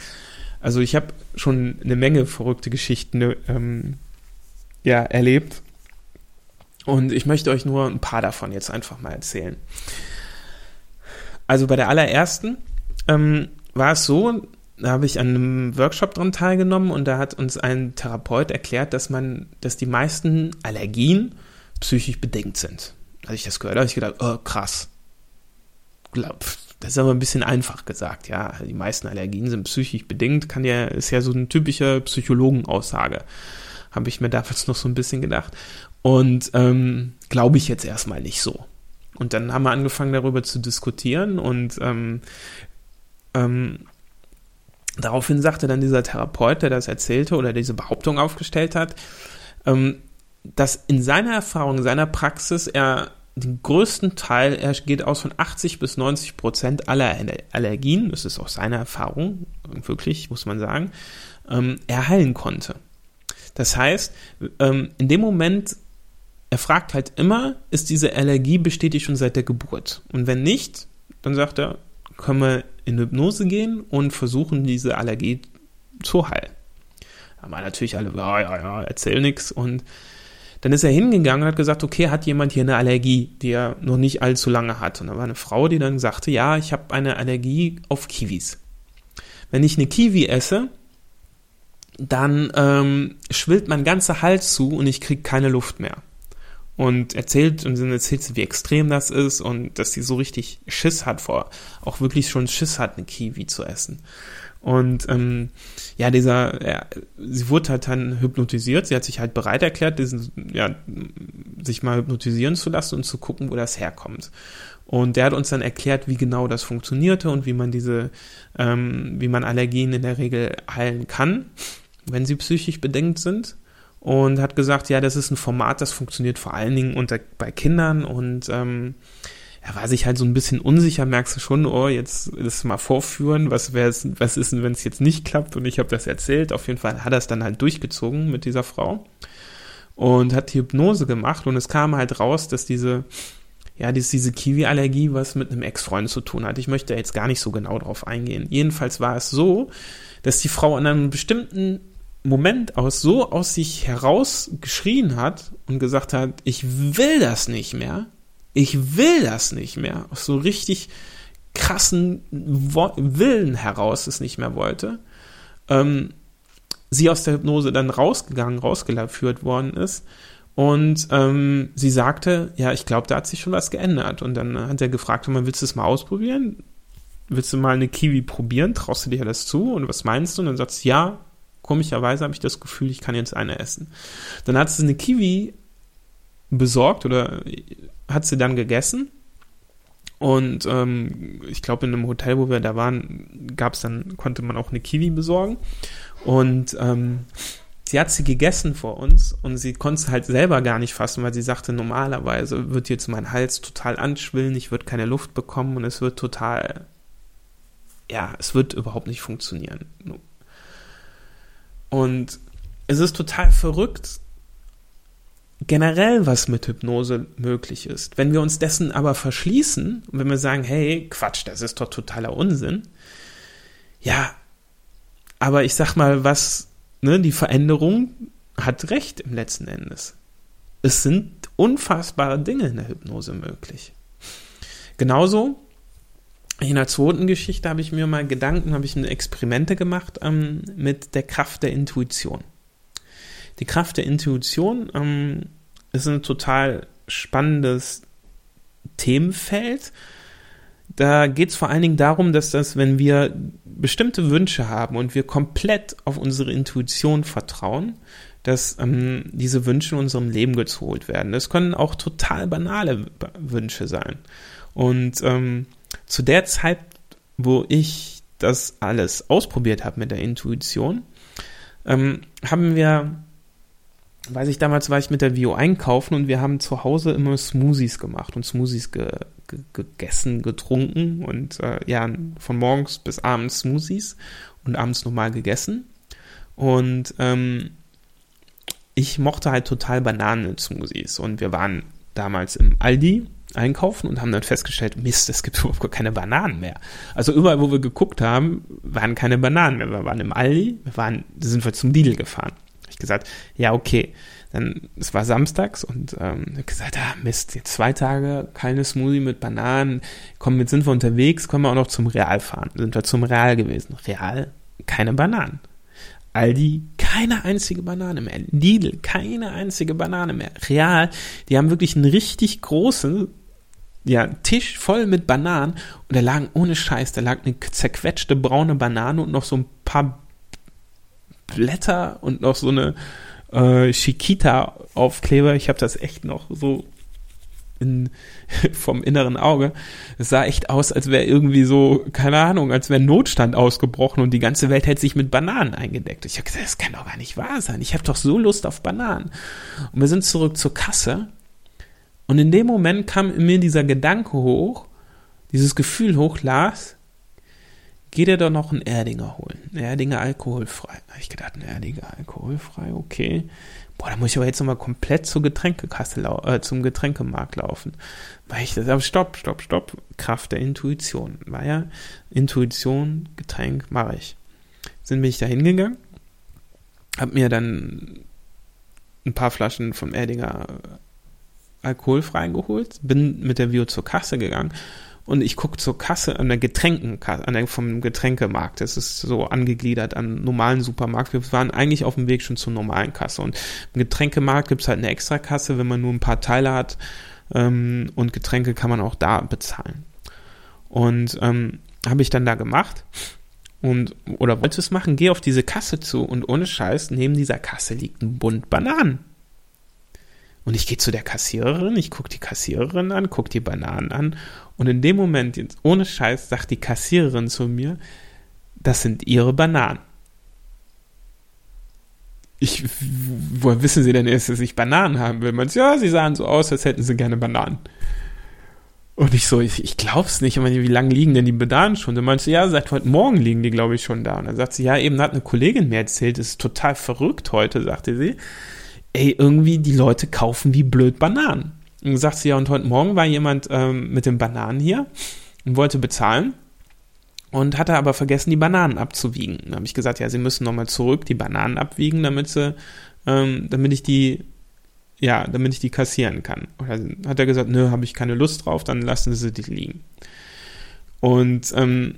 Also ich habe schon eine Menge verrückte Geschichten ähm, ja, erlebt. Und ich möchte euch nur ein paar davon jetzt einfach mal erzählen. Also bei der allerersten ähm, war es so, da habe ich an einem Workshop dran teilgenommen und da hat uns ein Therapeut erklärt, dass man, dass die meisten Allergien psychisch bedingt sind. Als ich das gehört habe, habe ich gedacht, oh, krass. Das ist aber ein bisschen einfach gesagt, ja. Die meisten Allergien sind psychisch bedingt, kann ja, ist ja so eine typische Psychologenaussage. Habe ich mir damals noch so ein bisschen gedacht. Und ähm, glaube ich jetzt erstmal nicht so. Und dann haben wir angefangen darüber zu diskutieren und ähm, ähm, daraufhin sagte dann dieser Therapeut, der das erzählte oder diese Behauptung aufgestellt hat, ähm, dass in seiner Erfahrung, in seiner Praxis er den größten Teil, er geht aus von 80 bis 90 Prozent aller Allergien, das ist auch seine Erfahrung, wirklich, muss man sagen, ähm, er heilen konnte. Das heißt, ähm, in dem Moment, er fragt halt immer, ist diese Allergie bestätigt schon seit der Geburt? Und wenn nicht, dann sagt er, können wir in Hypnose gehen und versuchen, diese Allergie zu heilen. Aber natürlich alle, ja, ja, ja, erzähl nichts und dann ist er hingegangen und hat gesagt, okay, hat jemand hier eine Allergie, die er noch nicht allzu lange hat? Und da war eine Frau, die dann sagte, ja, ich habe eine Allergie auf Kiwis. Wenn ich eine Kiwi esse, dann ähm, schwillt mein ganzer Hals zu und ich kriege keine Luft mehr. Und erzählt, und dann erzählt sie, wie extrem das ist und dass sie so richtig Schiss hat vor, auch wirklich schon Schiss hat, eine Kiwi zu essen. Und ähm, ja, dieser, ja, sie wurde halt dann hypnotisiert. Sie hat sich halt bereit erklärt, diesen, ja, sich mal hypnotisieren zu lassen und zu gucken, wo das herkommt. Und der hat uns dann erklärt, wie genau das funktionierte und wie man diese, ähm, wie man Allergien in der Regel heilen kann, wenn sie psychisch bedenkt sind. Und hat gesagt, ja, das ist ein Format, das funktioniert vor allen Dingen unter, bei Kindern und ähm, er war sich halt so ein bisschen unsicher, merkst du schon, oh, jetzt das mal vorführen, was was ist denn, wenn es jetzt nicht klappt und ich habe das erzählt. Auf jeden Fall hat er es dann halt durchgezogen mit dieser Frau und hat die Hypnose gemacht und es kam halt raus, dass diese ja, diese, diese Kiwi-Allergie was mit einem Ex-Freund zu tun hat. Ich möchte jetzt gar nicht so genau drauf eingehen. Jedenfalls war es so, dass die Frau in einem bestimmten Moment aus so aus sich heraus geschrien hat und gesagt hat, ich will das nicht mehr ich will das nicht mehr, aus so richtig krassen Willen heraus es nicht mehr wollte, ähm, sie aus der Hypnose dann rausgegangen, rausgeführt worden ist und ähm, sie sagte, ja, ich glaube, da hat sich schon was geändert. Und dann hat er gefragt, willst du es mal ausprobieren? Willst du mal eine Kiwi probieren? Traust du dir das zu? Und was meinst du? Und dann sagt sie, ja, komischerweise habe ich das Gefühl, ich kann jetzt eine essen. Dann hat sie eine Kiwi besorgt oder hat sie dann gegessen. Und ähm, ich glaube, in einem Hotel, wo wir da waren, gab es dann, konnte man auch eine Kiwi besorgen. Und ähm, sie hat sie gegessen vor uns und sie konnte halt selber gar nicht fassen, weil sie sagte, normalerweise wird jetzt mein Hals total anschwillen, ich würde keine Luft bekommen und es wird total, ja, es wird überhaupt nicht funktionieren. Und es ist total verrückt, generell was mit Hypnose möglich ist. Wenn wir uns dessen aber verschließen und wenn wir sagen, hey, Quatsch, das ist doch totaler Unsinn, ja, aber ich sag mal, was, ne, die Veränderung hat recht im letzten Endes. Es sind unfassbare Dinge in der Hypnose möglich. Genauso in der zweiten Geschichte habe ich mir mal Gedanken, habe ich Experimente gemacht ähm, mit der Kraft der Intuition. Die Kraft der Intuition ähm, ist ein total spannendes Themenfeld. Da geht es vor allen Dingen darum, dass das, wenn wir bestimmte Wünsche haben und wir komplett auf unsere Intuition vertrauen, dass ähm, diese Wünsche in unserem Leben geholt werden. Das können auch total banale Wünsche sein. Und ähm, zu der Zeit, wo ich das alles ausprobiert habe mit der Intuition, ähm, haben wir weiß ich, damals war ich mit der Vio einkaufen und wir haben zu Hause immer Smoothies gemacht und Smoothies ge, ge, gegessen, getrunken und äh, ja, von morgens bis abends Smoothies und abends nochmal gegessen. Und ähm, ich mochte halt total Bananen-Smoothies und wir waren damals im Aldi einkaufen und haben dann festgestellt, Mist, es gibt überhaupt keine Bananen mehr. Also überall, wo wir geguckt haben, waren keine Bananen mehr. Wir waren im Aldi, wir waren, sind wir zum Lidl gefahren ich gesagt, ja, okay. Dann, es war samstags und ähm, ich gesagt, ah, Mist, jetzt zwei Tage keine Smoothie mit Bananen. Komm, jetzt sind wir unterwegs, können wir auch noch zum Real fahren. Sind wir zum Real gewesen. Real, keine Bananen. Aldi, keine einzige Banane mehr. Lidl, keine einzige Banane mehr. Real, die haben wirklich einen richtig großen ja, Tisch voll mit Bananen und da lagen ohne Scheiß, da lag eine zerquetschte braune Banane und noch so ein paar Blätter und noch so eine äh, Chiquita-Aufkleber. Ich habe das echt noch so in, vom inneren Auge. Es sah echt aus, als wäre irgendwie so, keine Ahnung, als wäre Notstand ausgebrochen und die ganze Welt hätte sich mit Bananen eingedeckt. Ich habe gesagt, das kann doch gar nicht wahr sein. Ich habe doch so Lust auf Bananen. Und wir sind zurück zur Kasse. Und in dem Moment kam in mir dieser Gedanke hoch, dieses Gefühl hoch, Lars, geht er doch noch einen Erdinger holen. Erdinger alkoholfrei. Da habe ich gedacht, ein Erdinger alkoholfrei, okay. Boah, da muss ich aber jetzt nochmal komplett zur Getränkekasse äh, zum Getränkemarkt laufen. Weil ich das, aber stopp, stopp, stopp. Kraft der Intuition. War ja Intuition, Getränk, mache ich. Sind bin ich da hingegangen, hab mir dann ein paar Flaschen vom Erdinger alkoholfrei geholt, bin mit der Vio zur Kasse gegangen und ich gucke zur Kasse an der Getränkenkasse, an der vom Getränkemarkt. Das ist so angegliedert an normalen Supermarkt. Wir waren eigentlich auf dem Weg schon zur normalen Kasse. Und im Getränkemarkt gibt es halt eine Extrakasse, wenn man nur ein paar Teile hat. Ähm, und Getränke kann man auch da bezahlen. Und ähm, habe ich dann da gemacht und oder wollte es machen, geh auf diese Kasse zu und ohne Scheiß neben dieser Kasse liegt ein Bund Bananen. Und ich gehe zu der Kassiererin, ich gucke die Kassiererin an, gucke die Bananen an und in dem Moment, jetzt ohne Scheiß, sagt die Kassiererin zu mir, das sind ihre Bananen. Ich, woher wissen Sie denn erst, dass ich Bananen haben will? Man ja, sie sahen so aus, als hätten sie gerne Bananen. Und ich so, ich, ich glaub's nicht. Ich meine, wie lange liegen denn die Bananen schon? Und meinst du, ja, seit heute Morgen liegen die, glaube ich, schon da. Und dann sagt sie, ja, eben hat eine Kollegin mir erzählt, das ist total verrückt heute, sagte sie. Ey, irgendwie die Leute kaufen wie blöd Bananen. Und sagt sie, ja, und heute Morgen war jemand ähm, mit den Bananen hier und wollte bezahlen und hatte aber vergessen, die Bananen abzuwiegen. Dann habe ich gesagt, ja, sie müssen nochmal zurück die Bananen abwiegen, damit sie, ähm, damit ich die, ja, damit ich die kassieren kann. Oder hat er gesagt, nö, habe ich keine Lust drauf, dann lassen sie die liegen. Und ähm,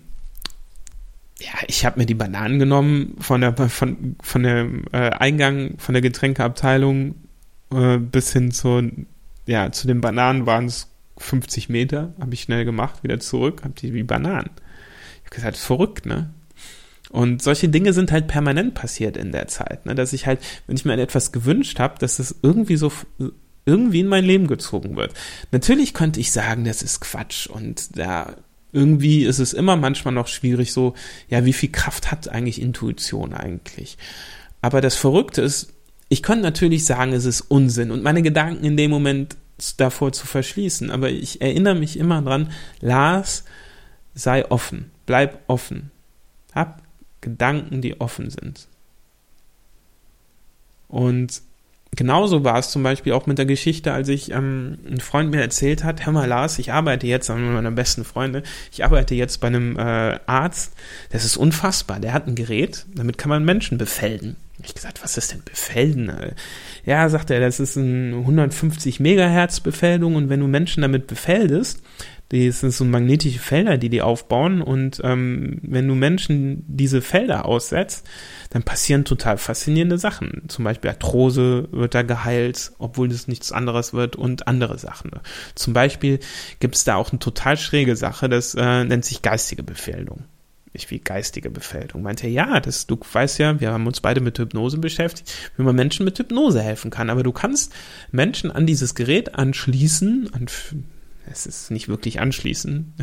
ja, ich habe mir die Bananen genommen von der von von der äh, Eingang von der Getränkeabteilung äh, bis hin zur ja, zu den Bananen waren es 50 Meter, habe ich schnell gemacht, wieder zurück, habe die wie Bananen. Ich habe gesagt, verrückt, ne? Und solche Dinge sind halt permanent passiert in der Zeit, ne? dass ich halt, wenn ich mir etwas gewünscht habe, dass das irgendwie so irgendwie in mein Leben gezogen wird. Natürlich könnte ich sagen, das ist Quatsch und ja, irgendwie ist es immer manchmal noch schwierig so, ja, wie viel Kraft hat eigentlich Intuition eigentlich? Aber das Verrückte ist, ich könnte natürlich sagen, es ist Unsinn und meine Gedanken in dem Moment davor zu verschließen, aber ich erinnere mich immer dran, Lars, sei offen, bleib offen, hab Gedanken, die offen sind. Und genauso war es zum Beispiel auch mit der Geschichte, als ich ähm, ein Freund mir erzählt hat, hör mal Lars, ich arbeite jetzt, einer meiner besten Freunde, ich arbeite jetzt bei einem äh, Arzt, das ist unfassbar, der hat ein Gerät, damit kann man Menschen befelden. Ich gesagt, was ist denn Befelden? Ja, sagt er, das ist ein 150 Megahertz Befeldung und wenn du Menschen damit befeldest, das sind so magnetische Felder, die die aufbauen und ähm, wenn du Menschen diese Felder aussetzt, dann passieren total faszinierende Sachen. Zum Beispiel Arthrose wird da geheilt, obwohl das nichts anderes wird und andere Sachen. Zum Beispiel gibt es da auch eine total schräge Sache, das äh, nennt sich geistige Befeldung ich wie geistige Befältung. Meinte er, ja, das, du weißt ja, wir haben uns beide mit Hypnose beschäftigt, wie man Menschen mit Hypnose helfen kann. Aber du kannst Menschen an dieses Gerät anschließen, an, es ist nicht wirklich anschließen.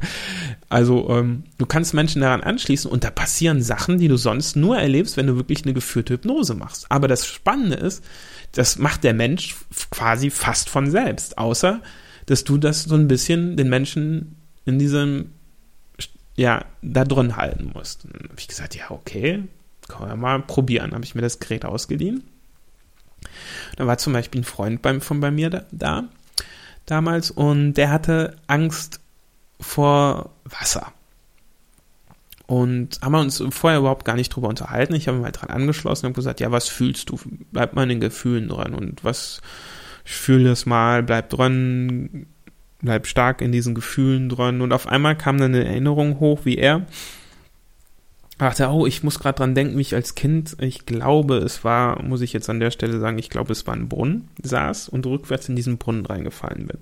also, ähm, du kannst Menschen daran anschließen und da passieren Sachen, die du sonst nur erlebst, wenn du wirklich eine geführte Hypnose machst. Aber das Spannende ist, das macht der Mensch quasi fast von selbst, außer dass du das so ein bisschen den Menschen in diesem ja, da drin halten musst. Dann habe ich gesagt, ja, okay, kann man mal probieren. Habe ich mir das Gerät ausgeliehen. Da war zum Beispiel ein Freund beim, von bei mir da, da damals und der hatte Angst vor Wasser. Und haben wir uns vorher überhaupt gar nicht drüber unterhalten. Ich habe mal dran angeschlossen und gesagt, ja, was fühlst du? Bleib mal in den Gefühlen dran und was, ich fühle das mal, bleib dran, bleib stark in diesen Gefühlen dran. Und auf einmal kam dann eine Erinnerung hoch, wie er dachte, oh, ich muss gerade dran denken, wie ich als Kind, ich glaube, es war, muss ich jetzt an der Stelle sagen, ich glaube, es war ein Brunnen, saß und rückwärts in diesen Brunnen reingefallen bin.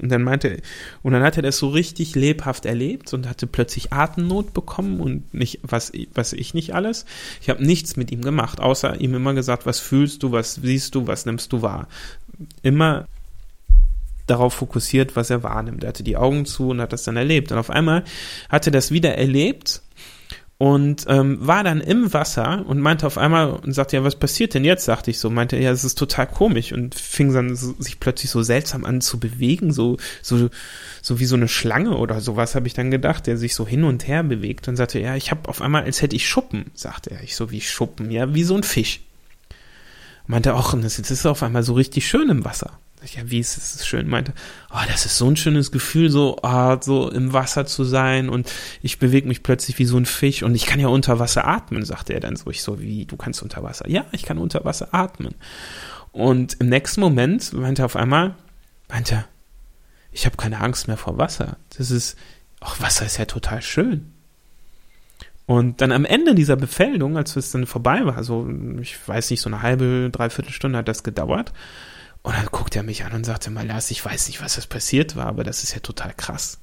Und dann meinte, und dann hat er das so richtig lebhaft erlebt und hatte plötzlich Atemnot bekommen und nicht, was, was ich nicht alles. Ich habe nichts mit ihm gemacht, außer ihm immer gesagt, was fühlst du, was siehst du, was nimmst du wahr. Immer darauf fokussiert, was er wahrnimmt. Er hatte die Augen zu und hat das dann erlebt. Und auf einmal hat er das wieder erlebt und ähm, war dann im Wasser und meinte auf einmal und sagte, ja, was passiert denn jetzt? Sagte ich so, meinte, ja, es ist total komisch und fing dann so, sich plötzlich so seltsam an zu bewegen, so, so, so wie so eine Schlange oder sowas, habe ich dann gedacht, der sich so hin und her bewegt und sagte, ja, ich habe auf einmal, als hätte ich Schuppen, sagte er, ich so wie Schuppen, ja, wie so ein Fisch. Meinte auch, das ist auf einmal so richtig schön im Wasser ja, wie ist es schön, meinte, oh, das ist so ein schönes Gefühl, so, oh, so im Wasser zu sein und ich bewege mich plötzlich wie so ein Fisch und ich kann ja unter Wasser atmen, sagte er dann so. Ich so, wie, du kannst unter Wasser? Ja, ich kann unter Wasser atmen. Und im nächsten Moment meinte er auf einmal, meinte er, ich habe keine Angst mehr vor Wasser. Das ist, ach, Wasser ist ja total schön. Und dann am Ende dieser Befehlung, als es dann vorbei war, so, ich weiß nicht, so eine halbe, dreiviertel Stunde hat das gedauert, und dann guckt er mich an und sagte mal, Lars, ich weiß nicht, was das passiert war, aber das ist ja total krass.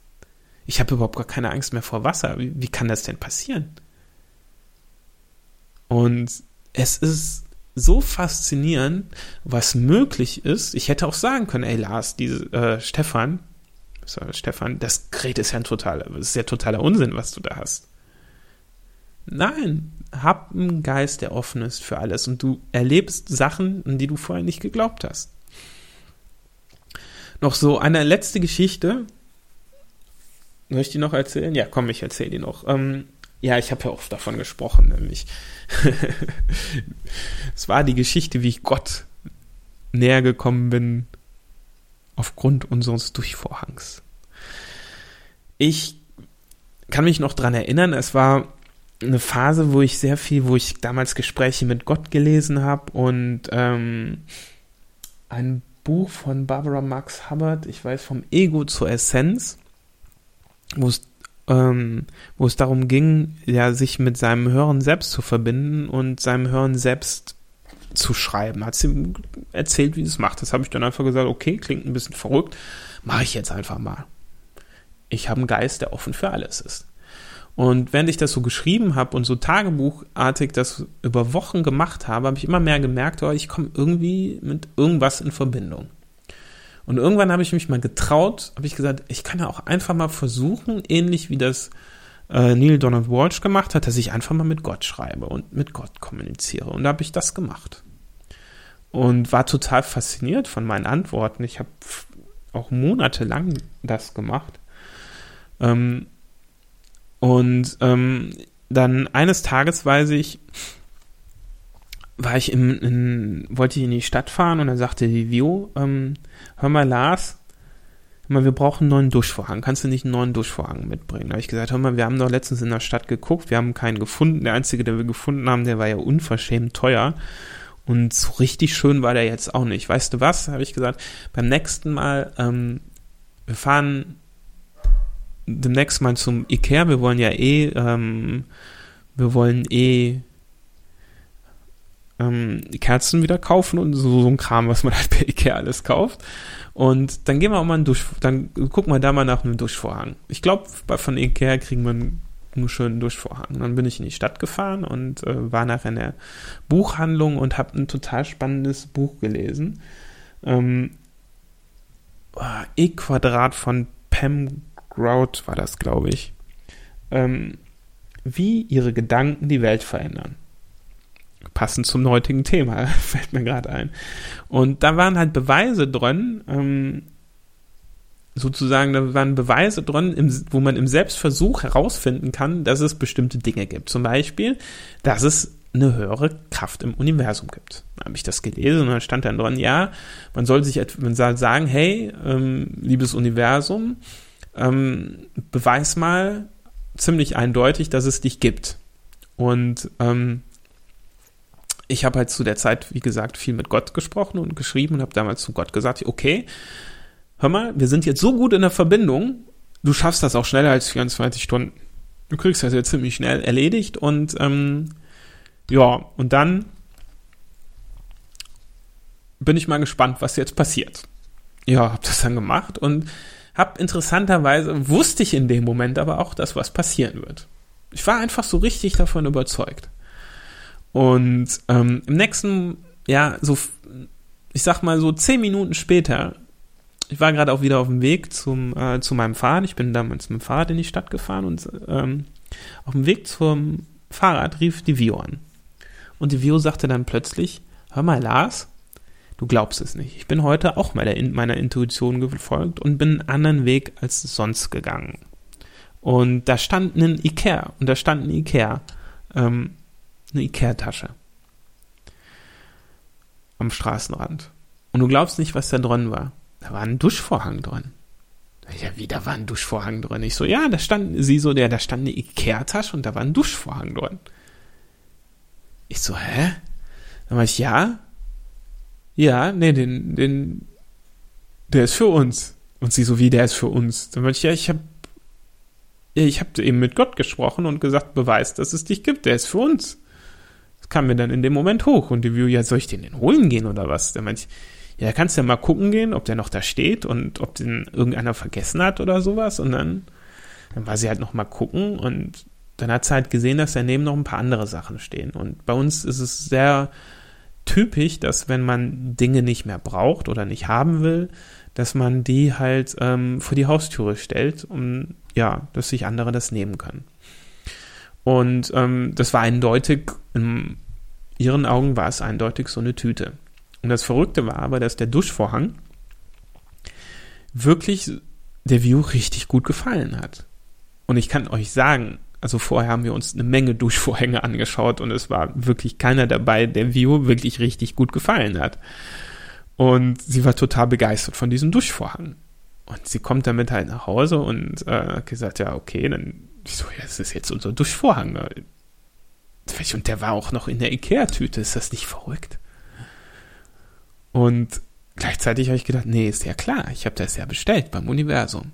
Ich habe überhaupt gar keine Angst mehr vor Wasser. Wie, wie kann das denn passieren? Und es ist so faszinierend, was möglich ist. Ich hätte auch sagen können, ey Lars, diese äh, Stefan, sorry, Stefan, das Gerät ist ja ein totaler, das ist ja totaler Unsinn, was du da hast. Nein, hab einen Geist, der offen ist für alles und du erlebst Sachen, an die du vorher nicht geglaubt hast noch so eine letzte Geschichte. Soll ich die noch erzählen? Ja, komm, ich erzähle die noch. Ähm, ja, ich habe ja oft davon gesprochen, nämlich. es war die Geschichte, wie ich Gott näher gekommen bin aufgrund unseres Durchvorhangs. Ich kann mich noch dran erinnern, es war eine Phase, wo ich sehr viel, wo ich damals Gespräche mit Gott gelesen habe und ähm, ein Buch von Barbara Max Hubbard, ich weiß vom Ego zur Essenz, wo es ähm, wo es darum ging, ja, sich mit seinem Hören selbst zu verbinden und seinem Hören selbst zu schreiben. Hat sie erzählt, wie sie es macht. Das habe ich dann einfach gesagt, okay, klingt ein bisschen verrückt, mache ich jetzt einfach mal. Ich habe einen Geist, der offen für alles ist. Und während ich das so geschrieben habe und so tagebuchartig das über Wochen gemacht habe, habe ich immer mehr gemerkt, oh, ich komme irgendwie mit irgendwas in Verbindung. Und irgendwann habe ich mich mal getraut, habe ich gesagt, ich kann ja auch einfach mal versuchen, ähnlich wie das äh, Neil Donald Walsh gemacht hat, dass ich einfach mal mit Gott schreibe und mit Gott kommuniziere. Und da habe ich das gemacht. Und war total fasziniert von meinen Antworten. Ich habe auch monatelang das gemacht. Ähm, und ähm, dann eines Tages weiß ich, war ich im, in, wollte ich in die Stadt fahren und dann sagte die Vio, ähm, hör mal Lars, hör mal, wir brauchen einen neuen Duschvorhang. Kannst du nicht einen neuen Duschvorhang mitbringen? Da habe ich gesagt, hör mal, wir haben doch letztens in der Stadt geguckt, wir haben keinen gefunden. Der einzige, den wir gefunden haben, der war ja unverschämt teuer. Und so richtig schön war der jetzt auch nicht. Weißt du was? Habe ich gesagt, beim nächsten Mal, ähm, wir fahren demnächst mal zum Ikea. Wir wollen ja eh, ähm, wir wollen eh ähm, Kerzen wieder kaufen und so, so ein Kram, was man halt bei Ikea alles kauft. Und dann gehen wir auch mal einen Dusch, dann gucken wir da mal nach einem Duschvorhang. Ich glaube, von Ikea kriegen wir einen, schönen Duschvorhang. Dann bin ich in die Stadt gefahren und äh, war nachher in der Buchhandlung und habe ein total spannendes Buch gelesen. Ähm, E-Quadrat von Pam Grout war das, glaube ich, ähm, wie ihre Gedanken die Welt verändern. Passend zum heutigen Thema, fällt mir gerade ein. Und da waren halt Beweise drin, ähm, sozusagen, da waren Beweise drin, im, wo man im Selbstversuch herausfinden kann, dass es bestimmte Dinge gibt. Zum Beispiel, dass es eine höhere Kraft im Universum gibt. Da habe ich das gelesen und dann stand dann drin, ja, man soll sich man soll sagen, hey, ähm, liebes Universum, ähm, beweis mal ziemlich eindeutig, dass es dich gibt. Und ähm, ich habe halt zu der Zeit, wie gesagt, viel mit Gott gesprochen und geschrieben und habe damals zu Gott gesagt, okay, hör mal, wir sind jetzt so gut in der Verbindung, du schaffst das auch schneller als 24 Stunden. Du kriegst das jetzt ziemlich schnell erledigt und ähm, ja, und dann bin ich mal gespannt, was jetzt passiert. Ja, habe das dann gemacht und hab interessanterweise, wusste ich in dem Moment aber auch, dass was passieren wird. Ich war einfach so richtig davon überzeugt. Und ähm, im nächsten, ja, so, ich sag mal so zehn Minuten später ich war gerade auch wieder auf dem Weg zum, äh, zu meinem Fahrrad. Ich bin damals mit dem Fahrrad in die Stadt gefahren und ähm, auf dem Weg zum Fahrrad rief die Vio an. Und die Vio sagte dann plötzlich, hör mal, Lars, du glaubst es nicht. Ich bin heute auch meiner, meiner Intuition gefolgt und bin einen anderen Weg als sonst gegangen. Und da stand ein Ikea und da stand ein Ikea, ähm, eine Ikea-Tasche am Straßenrand. Und du glaubst nicht, was da drin war. Da war ein Duschvorhang drin. Ja, wie, da war ein Duschvorhang drin. Ich so, ja, da stand, sie so, der, da stand eine Ikea-Tasche und da war ein Duschvorhang drin. Ich so, hä? Dann war ich, ja. Ja, nee, den, den, der ist für uns. Und sie so, wie, der ist für uns. Dann war ich, ja, ich hab, ja, ich hab eben mit Gott gesprochen und gesagt, beweist, dass es dich gibt, der ist für uns. Das kam mir dann in dem Moment hoch und die View, ja, soll ich den denn holen gehen oder was? Dann meinte ich, ja, kannst ja mal gucken gehen, ob der noch da steht und ob den irgendeiner vergessen hat oder sowas. Und dann, dann war sie halt noch mal gucken und dann hat sie halt gesehen, dass daneben noch ein paar andere Sachen stehen. Und bei uns ist es sehr typisch, dass wenn man Dinge nicht mehr braucht oder nicht haben will, dass man die halt ähm, vor die Haustüre stellt, um ja, dass sich andere das nehmen können. Und ähm, das war eindeutig, in ihren Augen war es eindeutig so eine Tüte. Und das Verrückte war aber, dass der Duschvorhang wirklich der View richtig gut gefallen hat. Und ich kann euch sagen, also vorher haben wir uns eine Menge Duschvorhänge angeschaut und es war wirklich keiner dabei, der View wirklich richtig gut gefallen hat. Und sie war total begeistert von diesem Duschvorhang. Und sie kommt damit halt nach Hause und äh, gesagt, ja, okay, dann, ich so, ja, das ist jetzt unser Duschvorhang. Und der war auch noch in der Ikea-Tüte, ist das nicht verrückt? Und gleichzeitig habe ich gedacht, nee, ist ja klar, ich habe das ja bestellt beim Universum.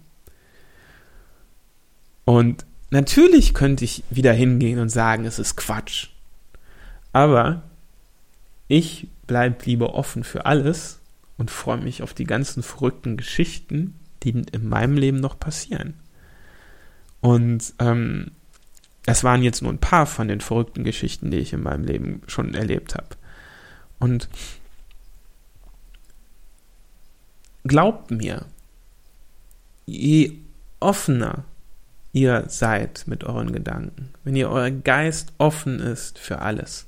Und natürlich könnte ich wieder hingehen und sagen, es ist Quatsch. Aber ich bleibe lieber offen für alles und freue mich auf die ganzen verrückten Geschichten, die in meinem Leben noch passieren. Und ähm, das waren jetzt nur ein paar von den verrückten Geschichten, die ich in meinem Leben schon erlebt habe. Und glaubt mir, je offener ihr seid mit euren Gedanken, wenn ihr euer Geist offen ist für alles,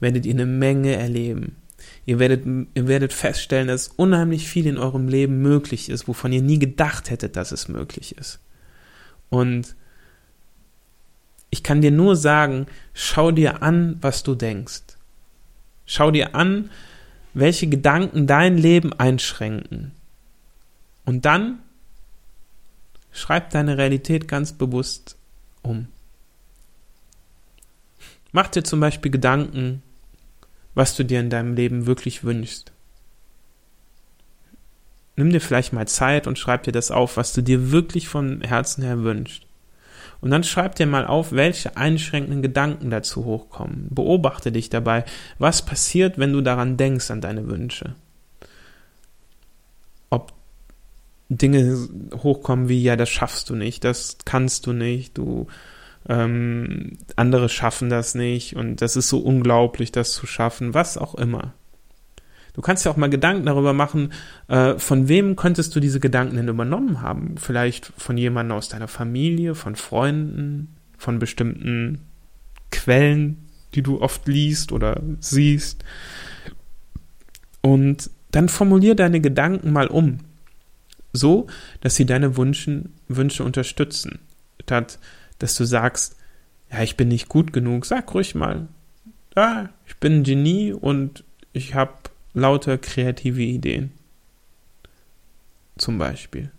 werdet ihr eine Menge erleben. Ihr werdet, ihr werdet feststellen, dass unheimlich viel in eurem Leben möglich ist, wovon ihr nie gedacht hättet, dass es möglich ist. Und ich kann dir nur sagen, schau dir an, was du denkst. Schau dir an, welche Gedanken dein Leben einschränken. Und dann schreib deine Realität ganz bewusst um. Mach dir zum Beispiel Gedanken, was du dir in deinem Leben wirklich wünschst. Nimm dir vielleicht mal Zeit und schreib dir das auf, was du dir wirklich von Herzen her wünschst. Und dann schreib dir mal auf, welche einschränkenden Gedanken dazu hochkommen. Beobachte dich dabei, was passiert, wenn du daran denkst, an deine Wünsche. Ob Dinge hochkommen wie, ja, das schaffst du nicht, das kannst du nicht, du, ähm, andere schaffen das nicht und das ist so unglaublich, das zu schaffen, was auch immer. Du kannst ja auch mal Gedanken darüber machen, äh, von wem könntest du diese Gedanken denn übernommen haben? Vielleicht von jemandem aus deiner Familie, von Freunden, von bestimmten Quellen, die du oft liest oder siehst. Und dann formulier deine Gedanken mal um, so, dass sie deine Wünschen, Wünsche unterstützen. Statt, dass du sagst, ja, ich bin nicht gut genug, sag ruhig mal, ja, ich bin ein Genie und ich habe lauter kreative Ideen. Zum Beispiel.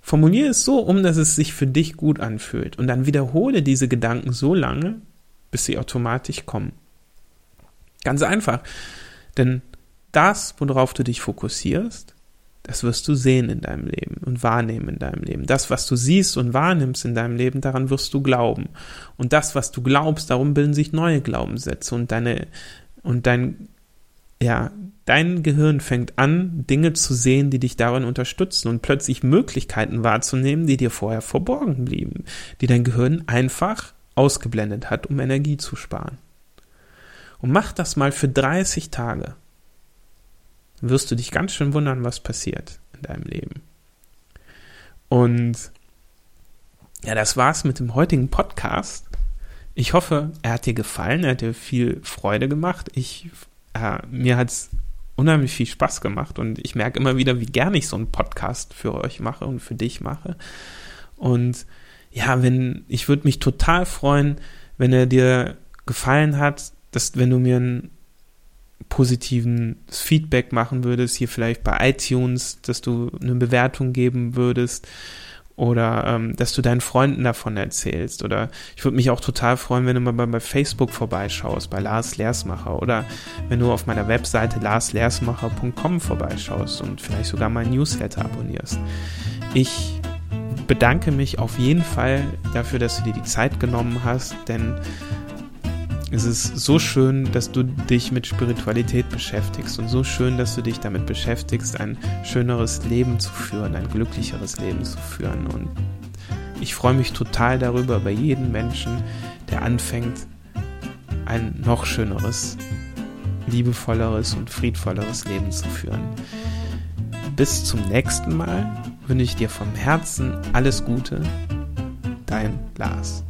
Formuliere es so um, dass es sich für dich gut anfühlt und dann wiederhole diese Gedanken so lange, bis sie automatisch kommen. Ganz einfach. Denn das, worauf du dich fokussierst, das wirst du sehen in deinem Leben und wahrnehmen in deinem Leben. Das, was du siehst und wahrnimmst in deinem Leben, daran wirst du glauben. Und das, was du glaubst, darum bilden sich neue Glaubenssätze und deine, und dein ja, dein Gehirn fängt an, Dinge zu sehen, die dich darin unterstützen und plötzlich Möglichkeiten wahrzunehmen, die dir vorher verborgen blieben, die dein Gehirn einfach ausgeblendet hat, um Energie zu sparen. Und mach das mal für 30 Tage. Wirst du dich ganz schön wundern, was passiert in deinem Leben. Und ja, das war's mit dem heutigen Podcast. Ich hoffe, er hat dir gefallen, er hat dir viel Freude gemacht. Ich, äh, mir hat's unheimlich viel Spaß gemacht und ich merke immer wieder, wie gerne ich so einen Podcast für euch mache und für dich mache. Und ja, wenn, ich würde mich total freuen, wenn er dir gefallen hat, dass, wenn du mir ein positiven Feedback machen würdest, hier vielleicht bei iTunes, dass du eine Bewertung geben würdest oder ähm, dass du deinen Freunden davon erzählst. Oder ich würde mich auch total freuen, wenn du mal bei, bei Facebook vorbeischaust, bei Lars Lersmacher oder wenn du auf meiner Webseite larslersmacher.com vorbeischaust und vielleicht sogar mein Newsletter abonnierst. Ich bedanke mich auf jeden Fall dafür, dass du dir die Zeit genommen hast, denn es ist so schön, dass du dich mit Spiritualität beschäftigst und so schön, dass du dich damit beschäftigst, ein schöneres Leben zu führen, ein glücklicheres Leben zu führen. Und ich freue mich total darüber, bei jedem Menschen, der anfängt, ein noch schöneres, liebevolleres und friedvolleres Leben zu führen. Bis zum nächsten Mal wünsche ich dir vom Herzen alles Gute. Dein Lars.